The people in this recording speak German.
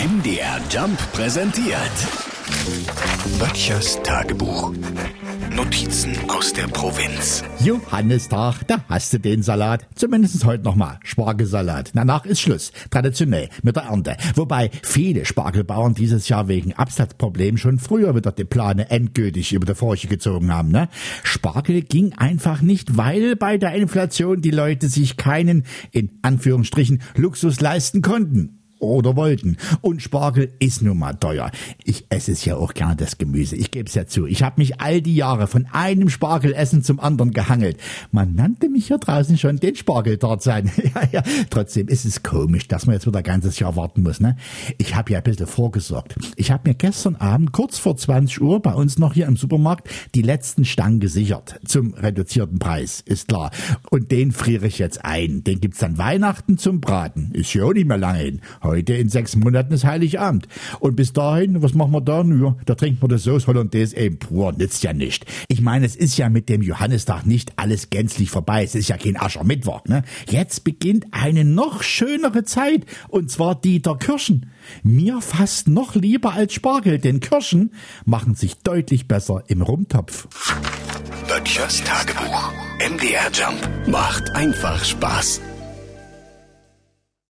MDR Jump präsentiert. Böttchers Tagebuch. Notizen aus der Provinz. Johannistag, da hast du den Salat. Zumindest heute nochmal. Spargelsalat. Danach ist Schluss. Traditionell mit der Ernte. Wobei viele Spargelbauern dieses Jahr wegen Absatzproblemen schon früher wieder die Plane endgültig über die Furche gezogen haben. Ne? Spargel ging einfach nicht, weil bei der Inflation die Leute sich keinen, in Anführungsstrichen, Luxus leisten konnten oder wollten. Und Spargel ist nun mal teuer. Ich esse es ja auch gerne, das Gemüse. Ich gebe es ja zu. Ich habe mich all die Jahre von einem Spargelessen zum anderen gehangelt. Man nannte mich hier draußen schon den Spargeltarzan. ja, ja. Trotzdem ist es komisch, dass man jetzt wieder ein ganzes Jahr warten muss. Ne? Ich habe ja ein bisschen vorgesorgt. Ich habe mir gestern Abend kurz vor 20 Uhr bei uns noch hier im Supermarkt die letzten Stangen gesichert. Zum reduzierten Preis, ist klar. Und den friere ich jetzt ein. Den gibt's dann Weihnachten zum Braten. Ist ja auch nicht mehr lange hin. Heute in sechs Monaten ist Heiligabend. Und bis dahin, was machen wir da? Ja, da trinkt man das Sauce Hollandaise eben pur, nützt ja nicht. Ich meine, es ist ja mit dem Johannistag nicht alles gänzlich vorbei. Es ist ja kein Aschermittwoch, ne? Jetzt beginnt eine noch schönere Zeit. Und zwar die der Kirschen. Mir fast noch lieber als Spargel, denn Kirschen machen sich deutlich besser im Rumtopf. Böttchers Tagebuch. MDR Jump macht einfach Spaß.